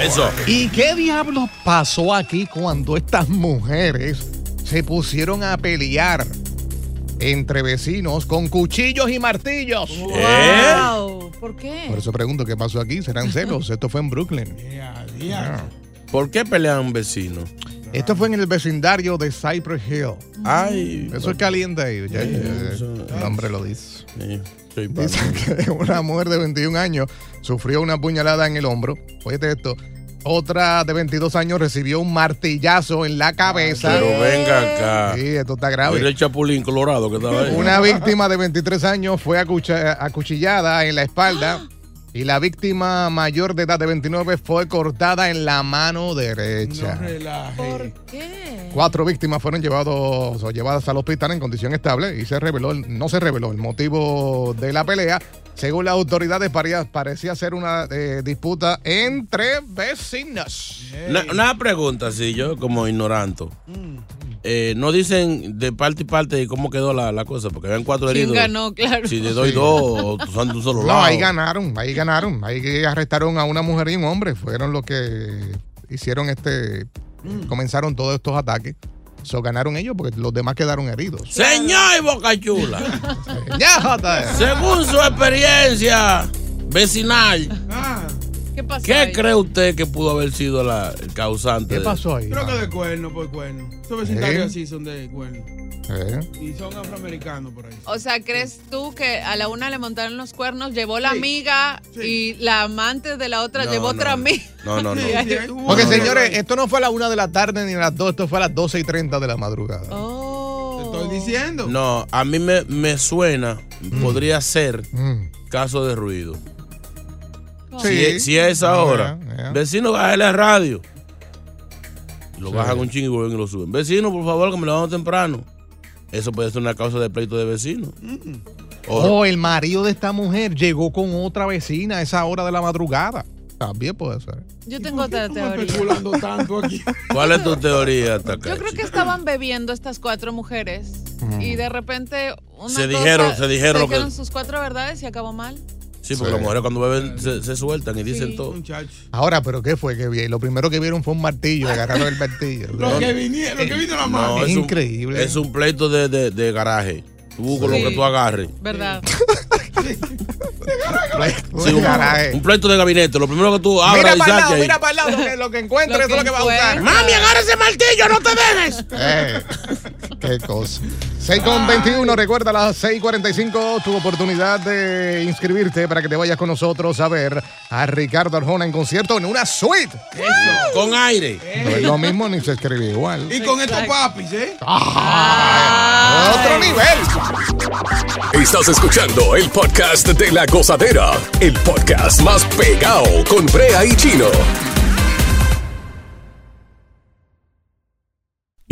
Eso. ¿Y qué diablos pasó aquí cuando estas mujeres se pusieron a pelear entre vecinos con cuchillos y martillos? Wow. ¿Por qué? Por eso pregunto qué pasó aquí. ¿Serán celos? Esto fue en Brooklyn. ¿Por qué pelean vecinos? Esto fue en el vecindario de Cypress Hill. Ay. Eso es caliente ahí. ya, ya, eso- el nombre lo dice. Que una mujer de 21 años sufrió una puñalada en el hombro. Oye esto. Otra de 22 años recibió un martillazo en la cabeza. Pero venga acá. Sí, esto está Mira grave. el chapulín colorado que estaba ahí. Una víctima de 23 años fue acuchillada en la espalda y la víctima mayor de edad de 29 fue cortada en la mano derecha. ¿Por qué? Cuatro víctimas fueron llevados o llevadas al hospital en condición estable y se reveló, no se reveló el motivo de la pelea. Según las autoridades, parecía, parecía ser una eh, disputa entre vecinos. Una, una pregunta, sí, yo como ignoranto. Eh, no dicen de parte y parte de cómo quedó la, la cosa, porque habían cuatro ¿Quién heridos. ganó? Claro. Si te doy dos, o tú son de un solo No, lado. ahí ganaron, ahí ganaron. Ahí arrestaron a una mujer y un hombre. Fueron los que hicieron este. Comenzaron todos estos ataques. So, ganaron ellos porque los demás quedaron heridos. Señor Boca Chula, Ya, Jota. según su experiencia vecinal, ¿Qué pasó? ¿qué ahí? cree usted que pudo haber sido la, el causante? ¿Qué pasó ahí? Creo que de cuerno por cuerno. Esos vecindarios ¿Eh? así son de cuerno. Eh. Y son afroamericanos por ahí. O sea, ¿crees tú que a la una le montaron los cuernos, llevó la Sí. amiga Sí. y la amante de la otra No, llevó no. otra amiga? No, no, no. Porque señores, esto no fue a la una de la tarde ni a las dos, esto fue a las 12 y 30 de la madrugada. Oh. Te estoy diciendo. No, a mí me, me suena, podría ser Mm. caso de ruido. Sí. Si, es- si es ahora, Ya, ya. vecino, bájale la radio. Lo Sí. bajan un chingo y vuelven y lo suben. Vecino, por favor, que me levanto temprano. Eso puede ser una causa de pleito de vecinos. O- Oh, el marido de esta mujer llegó con otra vecina a esa hora de la madrugada. También puede ser. Yo ¿Y tengo otra teoría. especulando tanto aquí? ¿Cuál es tu teoría, Yo Takashi? creo que estaban bebiendo estas cuatro mujeres y de repente una Se cosa- dijeron- se dijeron lo que- sus cuatro verdades y acabó mal. Sí, porque Sí. las mujeres cuando beben se, se sueltan y dicen Sí. todo. Ahora, ¿pero qué fue que vi? Lo primero que vieron fue un martillo, agarraron el martillo. Lo que vinieron, lo que vino la mano. No, Es es un- increíble. Es un pleito de, de- de garaje. Tú buscas Sí. lo que tú agarres. ¿Verdad? Sí, un garaje. Un pleito de gabinete. Lo primero que tú abras Mira y para el lado, mira para el lado, que lo que encuentres Lo eso es lo que que va a usar. encuentre. ¡Mami, agarra ese martillo! ¡No te dejes! Eh, qué cosa. 6 con 21, recuerda a las 6:45 tu oportunidad de inscribirte para que te vayas con nosotros a ver a Ricardo Arjona en concierto en una suite. Con aire. No es lo mismo ni se escribe igual. Y con estos papis, ¿eh? Ah, otro nivel. Estás escuchando el podcast de la gozadera, el podcast más pegado con Brea y Chino.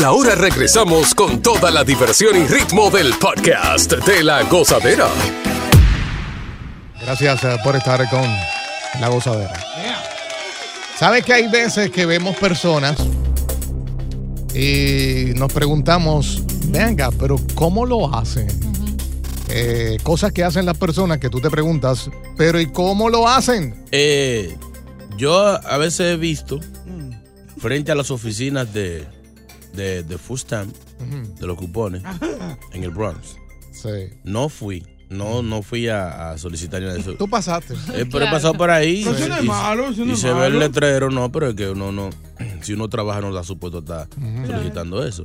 Y ahora regresamos con toda la diversión y ritmo del podcast de la gozadera. Gracias eh, por estar con la gozadera. ¿Sabes que hay veces que vemos personas y nos preguntamos, venga, pero ¿cómo lo hacen? Eh, cosas que hacen las personas que tú te preguntas, pero ¿y cómo lo hacen? Eh, yo a veces he visto frente a las oficinas de, de, de Food Stamp, de los cupones, en el Bronx. Sí. No fui. No, no fui a, a solicitar nada de eso. Tú pasaste. Eh, pero he pasado por ahí. Pero eso no es y- malo, no y es se ve el letrero, no, pero es que uno no. Si uno trabaja, no da supuesto estar solicitando eso.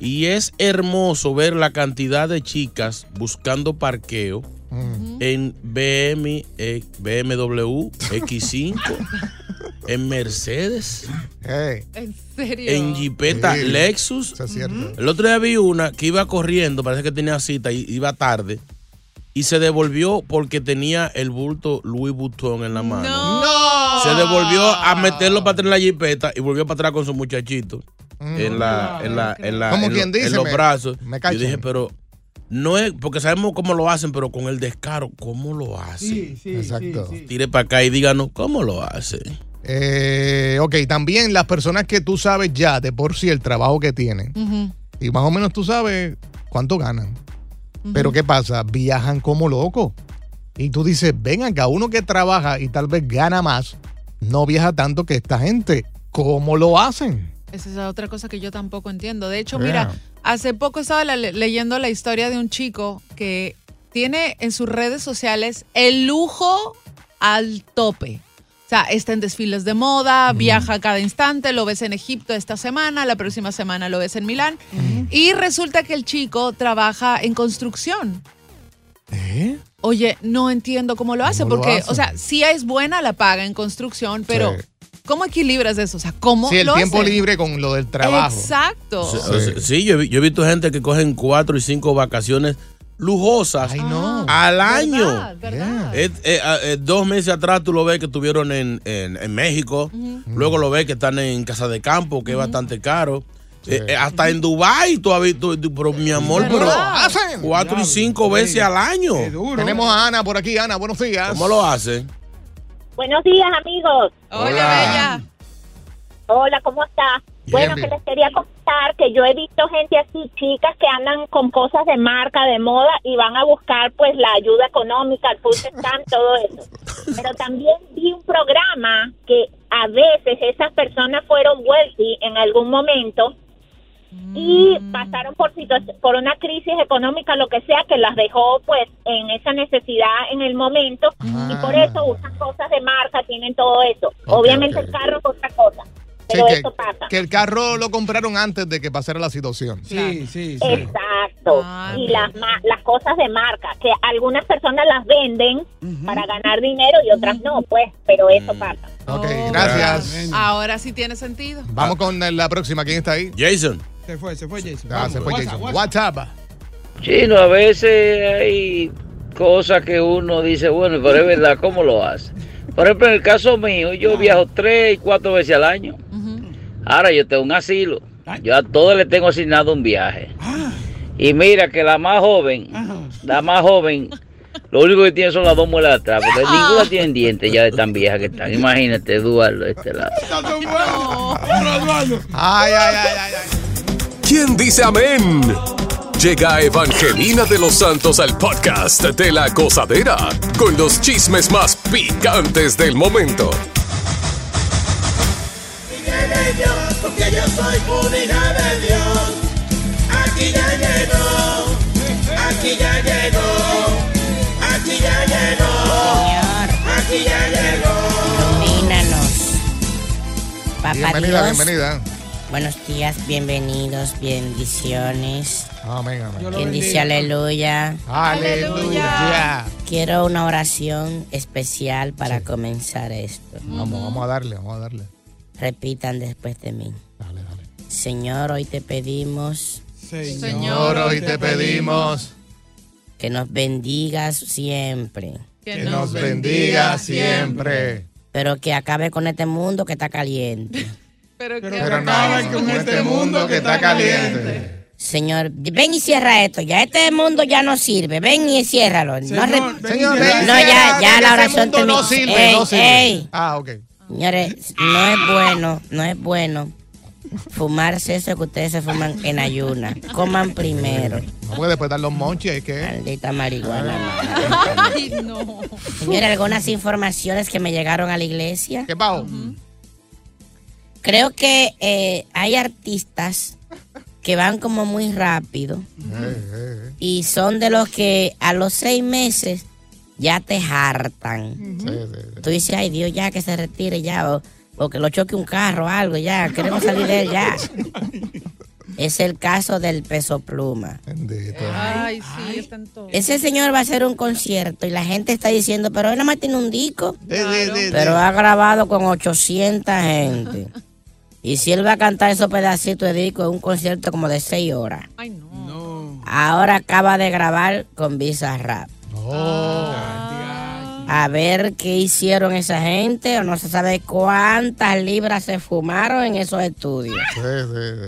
Y es hermoso ver la cantidad de chicas buscando parqueo en BM, eh, BMW X5, en Mercedes, ¿En serio? en Jeepeta Sí, Lexus. Eso es cierto. El otro día vi una que iba corriendo, parece que tenía cita y iba tarde. Y se devolvió porque tenía el bulto Louis Vuitton en la mano. No. Se devolvió a meterlo para atrás en la jipeta y volvió para atrás con su muchachito. En la, en la, en la, Como en, quien lo- en dice, los me- brazos. me Yo dije, pero no es, porque sabemos cómo lo hacen, pero con el descaro, ¿cómo lo hacen? Sí, sí, Exacto. sí, sí. Tire para acá y díganos, ¿cómo lo hacen? Eh, ok, también las personas que tú sabes ya de por sí el trabajo que tienen y más o menos tú sabes cuánto ganan. Pero ¿qué pasa? Viajan como locos. Y tú dices, ven acá, uno que trabaja y tal vez gana más, no viaja tanto que esta gente. ¿Cómo lo hacen? Esa es otra cosa que yo tampoco entiendo. De hecho, Yeah. mira, hace poco estaba leyendo la historia de un chico que tiene en sus redes sociales el lujo al tope. Sea, está en desfiles de moda, viaja a cada instante, lo ves en Egipto esta semana, la próxima semana lo ves en Milán. Y resulta que el chico trabaja en construcción. ¿Eh? Oye, no entiendo cómo lo hace, ¿Cómo lo porque, hace? o sea, sí es buena la paga en construcción, pero Sí. ¿cómo equilibras eso? O sea, ¿cómo Sí, el lo tiempo hace? libre con lo del trabajo. Exacto. Sí, yo, yo he visto gente que cogen cuatro y cinco vacaciones lujosas Ay, no. al año. ¿Verdad? ¿verdad? Eh, eh, ah, eh, dos meses atrás tú lo ves que estuvieron en, en- en México, luego lo ves que están en Casa de Campo, que es bastante caro. Eh, eh, hasta en Dubai tú has visto, pero mi amor, pero hacen? cuatro y cinco veces al año. Qué duro. Tenemos a Ana por aquí. Ana, buenos días. ¿Cómo lo hacen? Buenos días, amigos. Hola, Hola. Bella. Hola, ¿cómo está? Bueno, que les quería contar que yo he visto gente así, chicas que andan con cosas de marca, de moda y van a buscar pues la ayuda económica, el food stamp, todo eso. Pero también vi un programa que a veces esas personas fueron wealthy en algún momento y pasaron por por una crisis económica, lo que sea, que las dejó pues en esa necesidad en el momento y por Ah. eso usan cosas de marca, tienen todo eso. Obviamente el carro es otra cosa, Sí, pero que, eso pasa. que el carro lo compraron antes de que pasara la situación. Sí, sí, sí. Exacto. Ah, y las las cosas de marca, que algunas personas las venden para ganar dinero y otras no, pues, pero eso pasa. Ok, Oh, gracias. Ahora sí tiene sentido. Vamos con la próxima. ¿Quién está ahí? Jason. Se fue, se fue Jason. Ah, se fue WhatsApp, Jason. WhatsApp. Chino, a veces hay cosas que uno dice, bueno, pero es verdad, ¿cómo lo hace? Por ejemplo, en el caso mío, yo viajo tres y cuatro veces al año. Ahora yo tengo un asilo. Yo a todos le tengo asignado un viaje. Y mira que la más joven, la más joven, lo único que tiene son las dos muelas atrás, porque ninguna tiene dientes ya de tan vieja que están. Imagínate, Eduardo, de este lado. Está tan bueno. Pero, Eduardo, Ay, ay, ay, ay, ay. ¿Quién dice amén? Llega Evangelina de los Santos al podcast de la cosadera con los chismes más picantes del momento. Aquí porque yo soy de Dios. Aquí ya llegó, aquí ya llegó, aquí ya llegó, aquí ya llegó. Papá bienvenida, Dios. bienvenida Buenos días, bienvenidos, bendiciones. Amén, amén. Quien dice aleluya. Aleluya. Quiero una oración especial para comenzar esto. Vamos, vamos a darle, vamos a darle. Repitan después de mí. Señor, hoy te pedimos Señor, hoy te pedimos que nos bendigas siempre. que nos bendiga siempre. Pero que acabe con este mundo que está caliente. Pero que Pero no, con este mundo que está caliente. Señor, ven y cierra esto. Ya este mundo ya no sirve. Ven y ciérralo. no, re- señor, no, ven y ya, ya la ese oración mundo terminó. no sirve, Ey, no sirve. ey. Ah, ok. Señores, no es bueno, no es bueno fumarse eso que ustedes se fuman en ayuna. Coman primero. No puede después dar los monches, es que. Maldita marihuana. Ay, no. Señores, algunas informaciones que me llegaron a la iglesia. ¿Qué pago? Creo que eh, hay artistas que van como muy rápido y son de los que a los seis meses ya te hartan. Tú dices, ay Dios, ya que se retire ya, o, o que lo choque un carro o algo, ya, queremos salir de él ya. Es el caso del peso pluma. Ay, sí, están todos. Ese señor va a hacer un concierto y la gente está diciendo, pero él nada más tiene un disco. Pero ha grabado con 800 gente. Y si él va a cantar esos pedacitos de disco en un concierto como de 6 horas. Ay, no. Ahora acaba de grabar con Visa Rap. A ver qué hicieron esa gente, o no se sabe cuántas libras se fumaron en esos estudios.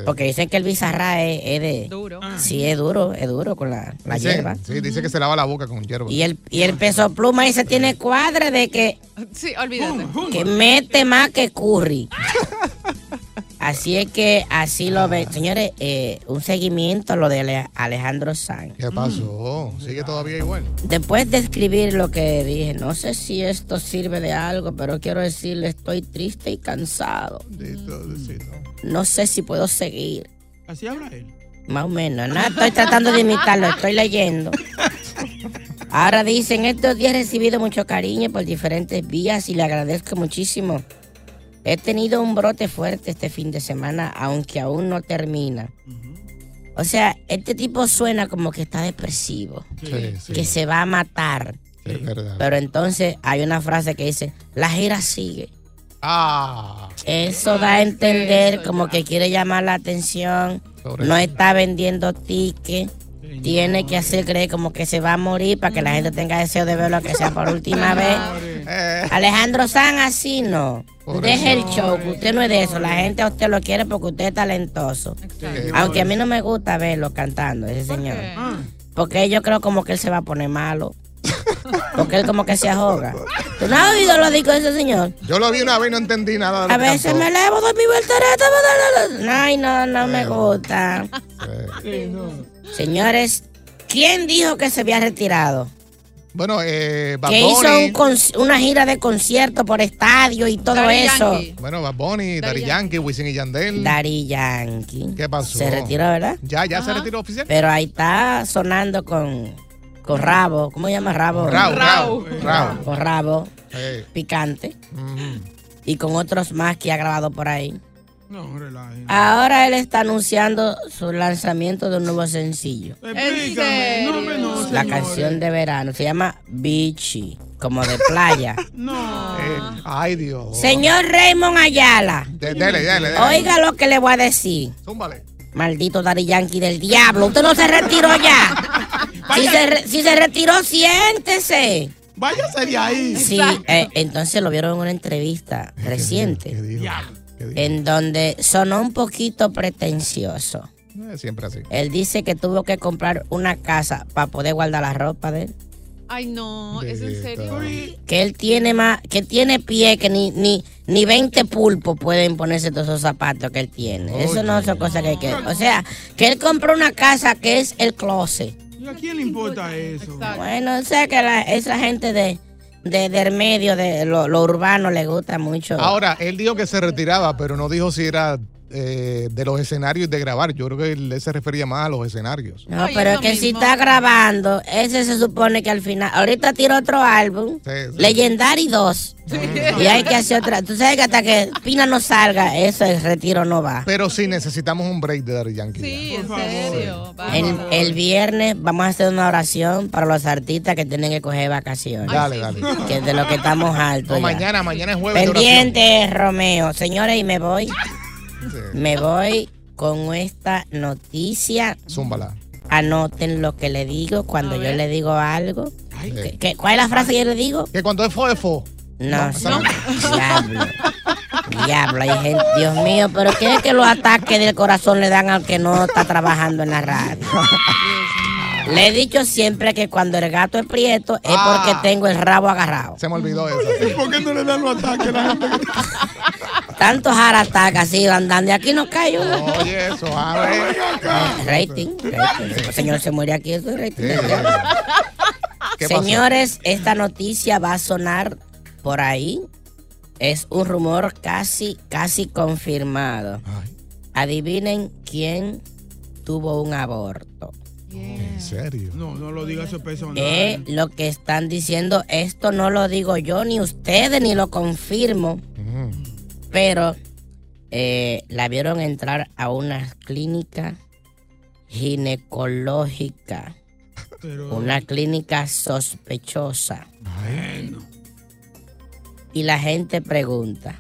Porque dicen que el Bizarra es, es de. Duro. Sí, es duro, es duro con la, la Dice- hierba. Sí, dice que se lava la boca con hierba. Y el, y el peso pluma ese tiene cuadre de que, Sí, olvídate. que mete más que curry. Así es que así lo ven. Señores, eh, un seguimiento a lo de Ale- Alejandro Sanz. ¿Qué pasó? Sigue todavía igual. Después de escribir lo que dije, no sé si esto sirve de algo, pero quiero decirle, estoy triste y cansado. No sé si puedo seguir. Así habla él. Más o menos. No estoy tratando de imitarlo, estoy leyendo. Ahora dicen, estos días he recibido mucho cariño por diferentes vías y le agradezco muchísimo. He tenido un brote fuerte este fin de semana, aunque aún no termina. O sea, este tipo suena como que está depresivo, Sí, sí. que se va a matar. Es verdad. Pero entonces hay una frase que dice, la gira sigue. Ah. Eso da a entender como que quiere llamar la atención, no está vendiendo tickets, tiene que hacer creer como que se va a morir para que la gente tenga deseo de verlo que sea por última vez. Alejandro San así no. Deje el show, que usted no es de eso. La gente a usted lo quiere porque usted es talentoso. Aunque a mí no me gusta verlo cantando, ese señor. Porque yo creo como que él se va a poner malo. Porque él como que se ahoga. ¿Tú no has oído lo dicho de ese señor? Yo lo vi una vez y no entendí nada. de lo A veces cantó. me elevo, doy mi voltereta. Ay, no, no me gusta. Señores, ¿quién dijo que se había retirado? Bueno, eh, Bad Que hizo un una gira de concierto por estadio y todo Daddy eso. Yankee. Bueno, Bad Bunny, Daddy Yankee, Wisin y Yandel. Daddy Yankee. ¿Qué pasó? Se retiró, ¿verdad? Ya, ya se retiró oficial. Pero ahí está sonando con, con rabo. ¿Cómo se llama rabo? Rabo, rabo, rabo. Con rabo. Eh, Picante. Y con otros más que ha grabado por ahí. No, relaje. Ahora él está anunciando su lanzamiento de un nuevo sencillo. Explícame. No, La señores. canción de verano se llama Beachy, como de playa. No. eh, ay, Dios. Señor Raymond Ayala, De- dele, dele, dele. oiga lo que le voy a decir. Zúmbale. Maldito Daddy Yankee del diablo, usted no se retiró ya. Si se, re- si se retiró, siéntese. Váyase de ahí. Sí, eh, entonces lo vieron en una entrevista reciente, en donde sonó un poquito pretencioso. Siempre así. Él dice que tuvo que comprar una casa para poder guardar la ropa de él. Ay, no, ¿es en serio? Que él tiene más, que tiene pie que ni, ni, ni 20 pulpos pueden ponerse todos esos zapatos que él tiene. Eso no son cosas que hay que. O sea, que él compró una casa que es el closet. ¿Y a quién le importa eso? Bueno, o sea que la, esa gente de, de, del medio, de lo, lo urbano, le gusta mucho. Ahora, él dijo que se retiraba, pero no dijo si era eh, de los escenarios de grabar. Yo creo que él se refería más a los escenarios. No, pero es que si está grabando, ese se supone que al final. Ahorita tira otro álbum, Legendary 2. Y hay que hacer otra. Tú sabes que hasta que Pina no salga, eso el retiro no va. Pero sí necesitamos un break de Daddy Yankee. Sí, en serio. El, el viernes vamos a hacer una oración para los artistas que tienen que coger vacaciones. Dale, dale. Que es de lo que estamos altos. O ya. mañana, mañana es jueves. Pendiente, Romeo. Señores, y me voy. Me voy con esta noticia. Zúmbala. Anoten lo que le digo cuando yo le digo algo. ¿Qué- qué- ¿Cuál es la frase que yo le digo? Que cuando es fo, es fo. No, sí. Diablo. Diablo, hay gente. Dios mío, pero ¿qué es que los ataques del corazón le dan al que no está trabajando en la radio? Le he dicho siempre que cuando el gato es prieto es Ah. porque tengo el rabo agarrado. Se me olvidó eso. ¿Y por qué no le dan los ataques a la gente? Tantos heart así andando. Y aquí no cae uno. Oye, eso, a ver. Rating, rating. El señor se muere aquí, eso es rating. Señores, esta noticia va a sonar por ahí. Es un rumor casi, casi confirmado. Adivinen quién tuvo un aborto. ¿En serio? No, no lo digas eso es personal. Eh, lo que están diciendo, esto no lo digo yo, ni ustedes, ni lo confirmo. Pero eh, la vieron entrar a una clínica ginecológica. Una clínica sospechosa. Y la gente pregunta,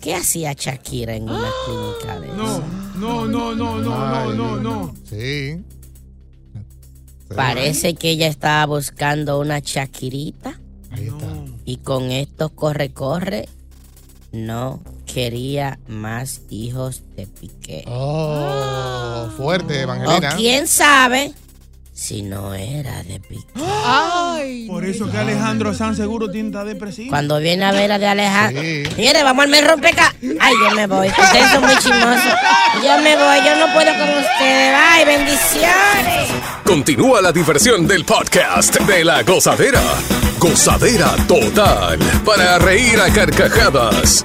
¿qué hacía Shakira en una clínica de No, eso? no, no, no, no, no, no, no. Sí. Parece que ella estaba buscando una Shakirita. Y con esto corre, corre, no quería más hijos de Piqué. Oh, fuerte, O Evangelina. quién sabe si no era de Piqué. Ay. Por eso que Alejandro San seguro tiene esta depresiva. Cuando viene a ver a de Alejandro. Mire, vamos al mes rompeca. Ay, yo me voy. Ustedes son muy chismosos. Yo me voy, yo no puedo con ustedes. Ay, bendiciones. Continúa la diversión del podcast de la gozadera. Gozadera total. Para reír a carcajadas.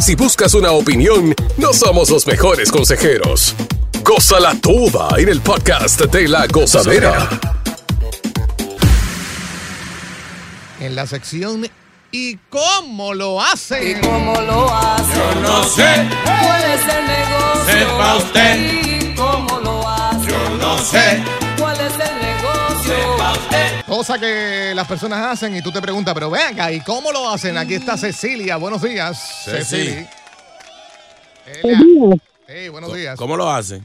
Si buscas una opinión, no somos los mejores consejeros. Gózala toda en el podcast de la gozadera. En la sección ¿Y cómo lo hacen? ¿Y cómo lo hacen? Yo no sé. ¿Cuál es el negocio? Sepa usted. ¿Y cómo lo hacen? Yo no sé. ¿Cuál es el negocio? Cosa que las personas hacen y tú te preguntas, pero venga, ¿y cómo lo hacen? Aquí está Cecilia. Buenos días. Ceci. Cecilia. Buenos Hey, buenos días. ¿Cómo lo hacen?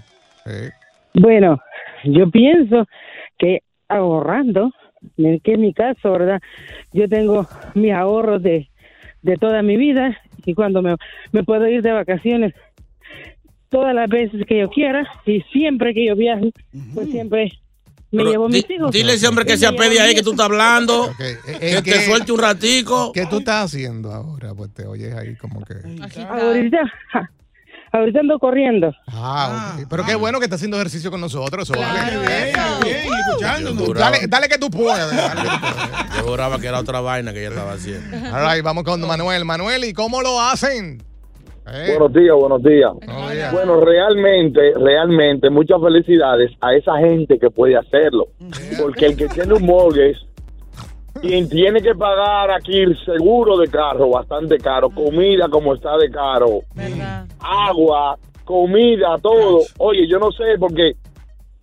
Bueno, yo pienso que ahorrando, en- que en mi caso, ¿verdad? Yo tengo mis ahorros de, de toda mi vida y cuando me, me puedo ir de vacaciones todas las veces que yo quiera y siempre que yo viaje, pues siempre me Pero llevo mis hijos. Dile a ese hombre que se apede ahí que tú estás hablando. que te suelte un ratico. ¿Qué tú estás haciendo ahora? Pues te oyes ahí como que. Ahorita, ahorita ando corriendo. Ah, ok. Pero qué bueno que está haciendo ejercicio con nosotros. Eso vale. Bien, escuchándonos. Dale, dale que tú puedas. dale que tú puedas. Yo juraba que era otra vaina que ella estaba haciendo. All right, vamos con Manuel. Manuel, ¿y cómo lo hacen? Eh, Buenos días, buenos días. Bueno, realmente, realmente, muchas felicidades a esa gente que puede hacerlo. Porque el que tiene un mortgage, quien tiene que pagar aquí el seguro de carro, bastante caro, comida como está de caro, agua, comida, todo. Oye, yo no sé, porque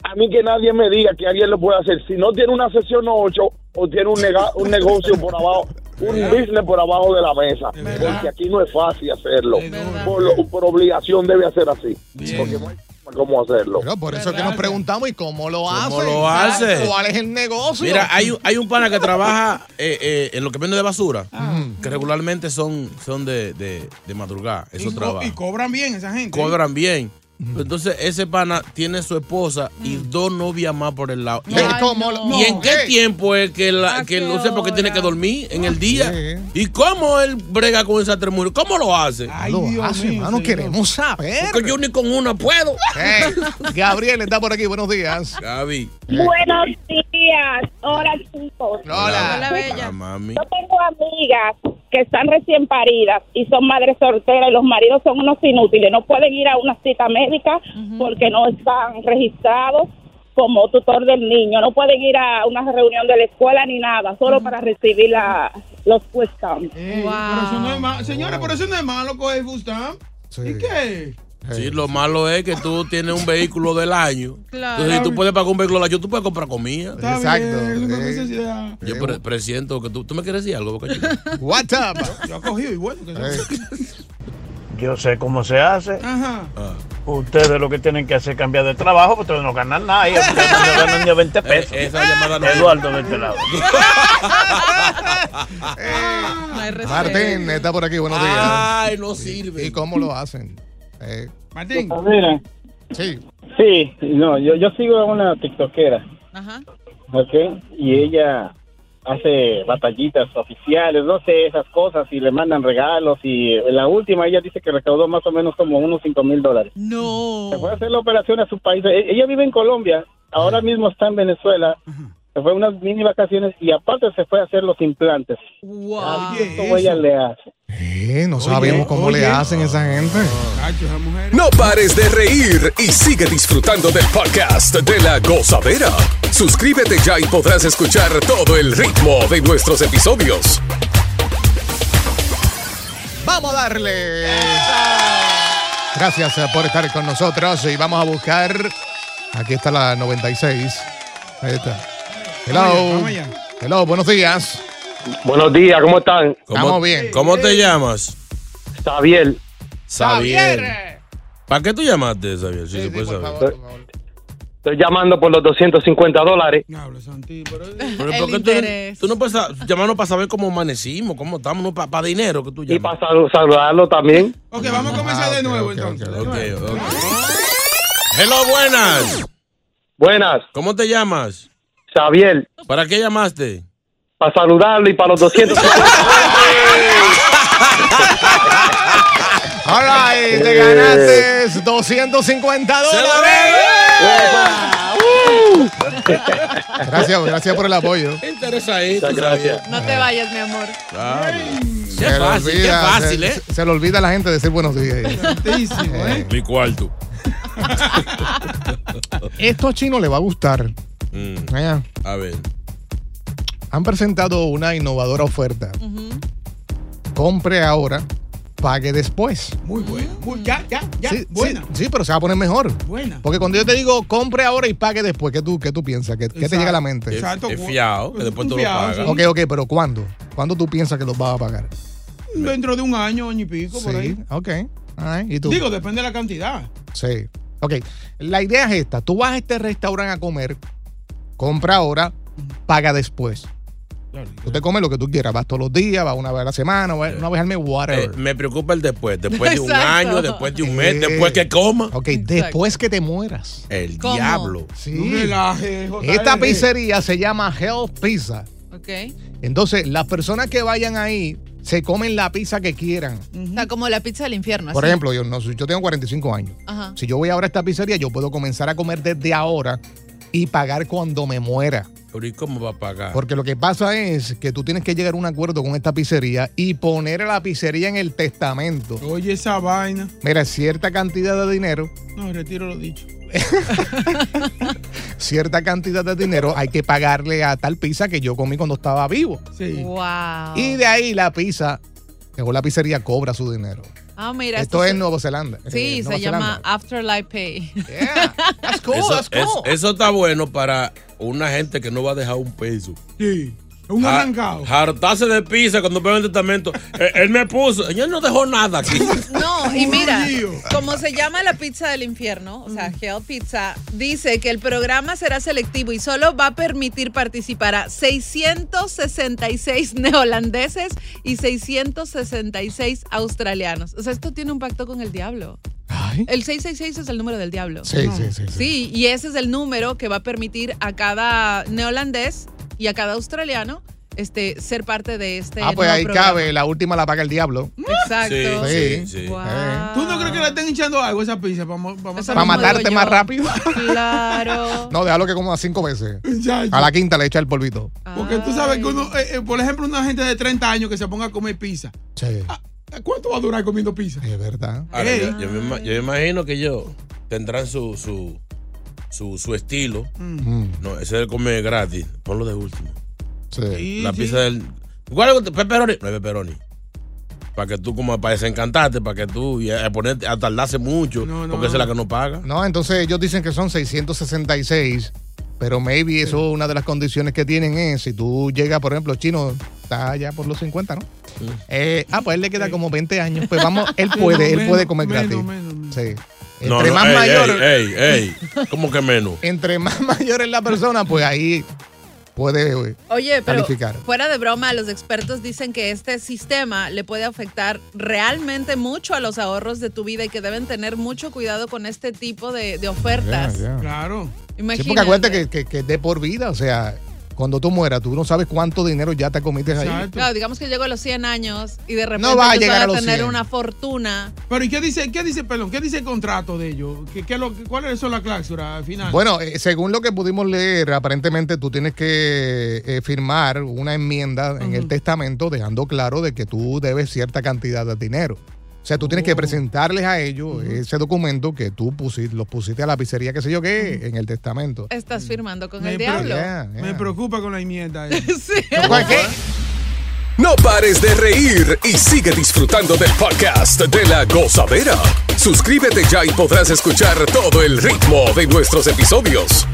a mí que nadie me diga que alguien lo puede hacer. Si no tiene una sesión 8 o tiene un, nega- un negocio por abajo, un business por abajo de la mesa. Porque aquí no es fácil hacerlo. Por, lo- por obligación debe hacer así. Porque no hay cómo hacerlo. Pero por eso es que nos preguntamos, ¿y cómo lo hace? ¿Cómo lo hace? ¿Cuál es el negocio? Mira, hay, un- hay un pana que trabaja eh, eh, en lo que vende de basura, Ah. que regularmente son, son de, de, de madrugada. Eso Y, trabaja. y cobran bien esa gente. ¿eh? Cobran bien. Entonces, ese pana tiene su esposa y dos novias más por el lado. ¿Y, Ay, ¿cómo lo- ¿y en no. qué tiempo es que, la, que no sé por qué tiene que dormir en el día? ¿Y cómo él brega con esa tres mujeres? ¿Cómo lo hace? lo hace, hermano, queremos saber. Porque yo ni con una puedo. Gabriel está por aquí, buenos días. Gaby. Buenos días. Hola, chicos. Hola. Hola, mami. Yo tengo amigas que están recién paridas y son madres solteras y los maridos son unos inútiles. No pueden ir a una cita médica porque no están registrados como tutor del niño. No pueden ir a una reunión de la escuela ni nada, solo para recibir la, los puestos. Eh, pero eso no es malo. Señores, por eso no es malo coger food stamp. ¿Y qué? Sí, lo malo es que tú tienes un vehículo del año. Claro. Entonces, si tú puedes pagar un vehículo del año, tú puedes comprar comida. Está Exacto. bien, hay necesidad. Yo pre- presiento que tú, tú me quieres decir algo, Boca Chica? What's up? Yo he cogido y bueno. Que Yo sé cómo se hace. Ajá. Ustedes lo que tienen que hacer es cambiar de trabajo, porque ustedes no ganan nada. Y ustedes no ganan ni 20 pesos. Eh, esa llamada no. Eduardo de este lado. Martín está por aquí, buenos días. Ay, no sirve. ¿Y cómo lo hacen? Eh, Martín. Mira, sí. sí, no, yo, yo sigo a una tiktokera, Ajá. ¿ok? Y ella hace batallitas oficiales, no sé, esas cosas, y le mandan regalos, y la última ella dice que recaudó más o menos como unos 5 mil dólares. No. Se fue a hacer la operación a su país. E- Ella vive en Colombia, ahora mismo está en Venezuela, se fue a unas mini vacaciones y aparte se fue a hacer los implantes. Wow. ¿Cómo ella le hace? Eh, no sabemos cómo le hacen esa gente. No pares de reír y sigue disfrutando del podcast de la gozadera. Suscríbete ya y podrás escuchar todo el ritmo de nuestros episodios. Vamos a darle. Gracias por estar con nosotros y vamos a buscar. Aquí está la 96. Ahí está. Hello. Hello, buenos días. Buenos días, ¿cómo están? Estamos bien. ¿Cómo te llamas? Xavier. Xavier. ¿Para qué tú llamaste, Xavier? Si se puede saber. Estoy llamando por los 250 dólares. Pero, El ¿por qué tú- interés. Tú, no puedes llamarnos para saber cómo amanecimos, cómo estamos, no para dinero que tú Y llamas. para saludarlo también. Ok, vamos a comenzar de nuevo entonces. Ok, ok. Hello, buenas. Buenas. ¿Cómo te llamas? Xavier. ¿Para qué llamaste? Para saludarlo y para los 250 All right, te ganaste 250 dólares. Gracias, gracias por el apoyo. Interesadito, Muchas gracias. No te vayas, mi amor. Qué fácil, qué fácil, se, ¿eh? se- se le olvida a la gente decir buenos días. ¿eh? Mi cuarto. Esto a Chino le va a gustar. Mm. A ver. Han presentado una innovadora oferta. Compre ahora, pague después. Muy buena. Muy, ya, ya, ya. Sí, buena. Sí, sí, pero se va a poner mejor. Buena. Porque cuando yo te digo compre ahora y pague después, ¿qué tú, qué tú piensas? ¿Qué, qué te llega a la mente? Es, es fiado, que después tú lo pagas. Ok, ok, pero ¿cuándo? ¿Cuándo tú piensas que los vas a pagar? Dentro de un año, año y pico, por ahí. Sí, ok. Right, ¿Y tú? Digo, depende de la cantidad. Sí. Ok. La idea es esta. Tú vas a este restaurante a comer, compra ahora, paga después. Tú te comes lo que tú quieras. Vas todos los días, vas una vez a la semana, vas una vez al mes, Eh, whatever. me preocupa el después. Después de un Exacto. año, después de un mes, Eh. después que coma. Ok, después que te mueras. El ¿Cómo? diablo. Sí. No. Esta pizzería se llama Hell Pizza. Ok. Entonces, las personas que vayan ahí se comen la pizza que quieran. O sea, como la pizza del infierno. Por así. ejemplo, yo, no, yo tengo 45 años. Ajá. Si yo voy ahora a esta pizzería, yo puedo comenzar a comer desde ahora y pagar cuando me muera. Pero ¿y cómo va a pagar? Porque lo que pasa es que tú tienes que llegar a un acuerdo con esta pizzería y poner a la pizzería en el testamento. Oye, esa vaina. Mira, cierta cantidad de dinero, No, retiro lo dicho. cierta cantidad de dinero hay que pagarle a tal pizza que yo comí cuando estaba vivo. Sí. Wow. Y de ahí la pizza, o la pizzería cobra su dinero. Ah, mira. Esto es se- Nueva Zelanda. Sí, eh, se Nueva llama Zelanda. Afterlife Pay. That's cool, eso, that's es- cool. eso está bueno para una gente que no va a dejar un peso. Sí. Un Ja- arrancado. Hartarse de pizza cuando veo el testamento. Eh, él me puso. Él no dejó nada aquí. No, y mira, como se llama la pizza del infierno, o sea, Hell Pizza, dice que el programa será selectivo y solo va a permitir participar a 666 neolandeses y 666 australianos. O sea, esto tiene un pacto con el diablo. El 666 es el número del diablo. Sí, sí, sí, sí. Sí, y ese es el número que va a permitir a cada neolandés y a cada australiano este, ser parte de este. Ah, pues ahí programa. cabe, la última la paga el diablo. Exacto. Sí, sí. Wow. ¿Tú no crees que le estén hinchando algo a esa pizza para, para, Para matarte más rápido. Claro. No, déjalo que coma cinco veces. Ya, ya. A la quinta le echa el polvito. Porque tú sabes que uno, eh, eh, por ejemplo, una gente de 30 años que se ponga a comer pizza. Sí. ¿Cuánto va a durar comiendo pizza? Es verdad. Ahora, Ey. yo, yo me, ima- yo me imagino que ellos tendrán su, su, su, su estilo. Mm. No, ese es el comer gratis. Ponlo de último. Sí. La pizza del. ¿Cuál es pepperoni? No hay pepperoni. Para que tú, como para desencantarte, para que tú y a ponerte a tardarse mucho, porque esa es la que no paga. No, entonces ellos dicen que son 666, pero maybe eso una de las condiciones que tienen es, si tú llegas, por ejemplo, chino está ya por los 50, ¿no? Eh, ah, pues él le queda como 20 años, pues vamos, él puede, él puede comer gratis. Sí. No, Entre no, más ey, mayor, Ey, ey, ey. ¿Cómo que menos? entre más mayor es la persona, pues ahí puede eh, Oye, pero calificar. fuera de broma, los expertos dicen que este sistema le puede afectar realmente mucho a los ahorros de tu vida y que deben tener mucho cuidado con este tipo de, de ofertas. Claro. Sí, Imagínate. porque acuérdate que, que, que es de por vida, o sea, cuando tú mueras, tú no sabes cuánto dinero ya te comiste ahí. Claro, digamos que llego a los 100 años y de repente No va a yo llegar voy a los tener 100. una fortuna. Pero ¿y qué dice, qué dice, perdón, qué dice el contrato de ellos? ¿Qué, qué es lo, ¿Cuáles son las cláusulas al final? Bueno, eh, según lo que pudimos leer, aparentemente tú tienes que eh, firmar una enmienda en el testamento dejando claro de que tú debes cierta cantidad de dinero. O sea, tú tienes que presentarles a ellos ese documento que tú pusiste, los pusiste a la pizzería, qué sé yo qué, en el testamento. Estás firmando con me, el diablo. Yeah, me preocupa con la enmienda. eh. No pares de reír y sigue disfrutando del podcast de la gozadera. Suscríbete ya y podrás escuchar todo el ritmo de nuestros episodios.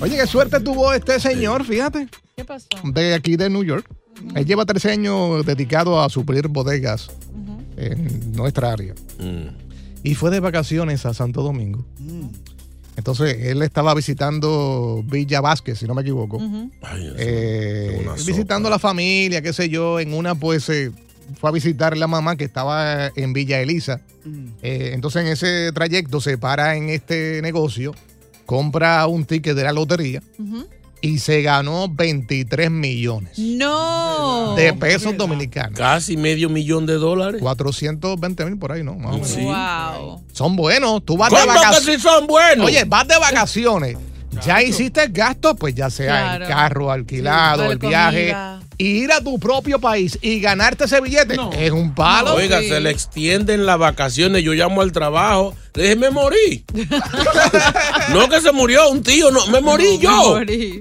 Oye, qué suerte tuvo este señor, fíjate, ¿Qué pasó? de aquí de New York. Él lleva 13 años dedicado a suplir bodegas en nuestra área. Y fue de vacaciones a Santo Domingo. Entonces, él estaba visitando Villa Vázquez, si no me equivoco. Eh, una sopa. visitando a la familia, qué sé yo. En una, pues, eh, fue a visitar la mamá que estaba en Villa Elisa. Eh, entonces, en ese trayecto se para en este negocio, compra un ticket de la lotería y se ganó 23 millones No. de pesos dominicanos. Casi medio millón de dólares. 420 mil por ahí, ¿no? Más o menos. Sí. Wow. Son buenos. Tú vas de ¿Cómo que vacaciones. sí son buenos? Oye, vas de vacaciones. Ya hiciste el gasto, pues ya sea el carro alquilado, Sí, el viaje. Ir a tu propio país y ganarte ese billete es un palo. Oiga, se le extienden las vacaciones. Yo llamo al trabajo. Le dije, me morí. no que se murió un tío, no, me morí yo.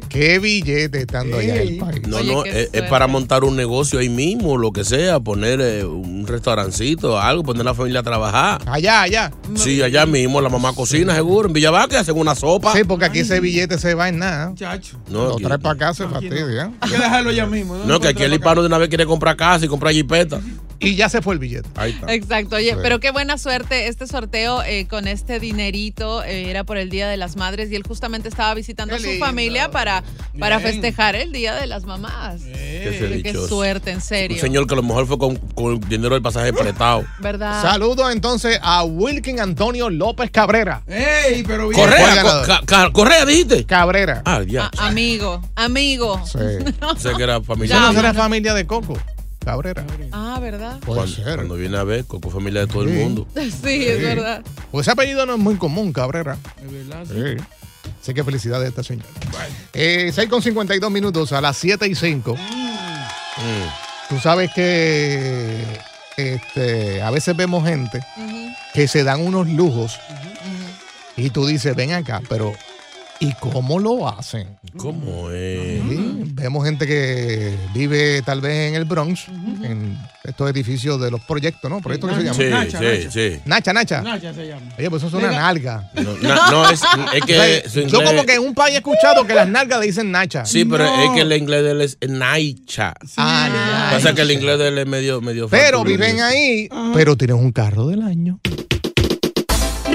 Qué billete estando allá en el país. No, no, es, es para montar un negocio ahí mismo, lo que sea, poner eh, un restaurancito, algo, poner a la familia a trabajar. Allá, allá. Sí, allá mismo, la mamá cocina seguro, en Villavaque hacen una sopa. Sí, porque aquí ese billete se va en nada. Chacho. No, Lo trae para acá, se fastidia. Hay que dejarlo ya mismo. No, que aquí el hispano de una vez quiere comprar casa y comprar jipeta. Y ya se fue el billete. Ahí está. Exacto, oye, Sí. pero qué buena suerte este sorteo eh, con este dinerito, eh, era por el Día de las Madres y él justamente estaba visitando a su familia para, para Bien. festejar el Día de las Mamás. Qué Qué, suerte, en Un serio. señor que a lo mejor fue con, con el dinero del pasaje prestado. ¿Verdad? Saludos entonces a Wilkin Antonio López Cabrera. ey, pero bien. Correa, co- Correa, dijiste. Cabrera. Ah, ya. A- amigo, amigo. Sí. Sé que era ¿Esa familia. no será familia de Coco? Cabrera. Ah, ¿verdad? Puede Cuando, ser. cuando viene a ver, Coco familia de todo el mundo. Sí, es verdad. Pues ese apellido no es muy común, Cabrera. Es verdad, sí. Sí. Así que felicidades a esta señora. Eh, 6 con 52 minutos a las 7 y 5. Tú sabes que este, a veces vemos gente que se dan unos lujos y tú dices, ven acá, pero ¿y cómo lo hacen? ¿Cómo es? Sí, vemos gente que vive tal vez en el Bronx, en estos edificios de los proyectos, ¿no? Proyectos que se llaman. Sí, Nacha, sí, Nacha. sí. Nacha, Nacha. Nacha se llama. Oye, pues eso es una nalga. No, na- no, es, es que. O sea, su Yo como que en un país he escuchado que las nalgas le dicen Nacha. Sí, pero es que el inglés de él es Naicha. Ah, Pasa que el inglés de él es medio, medio Pero viven ahí, pero tienen un carro del año.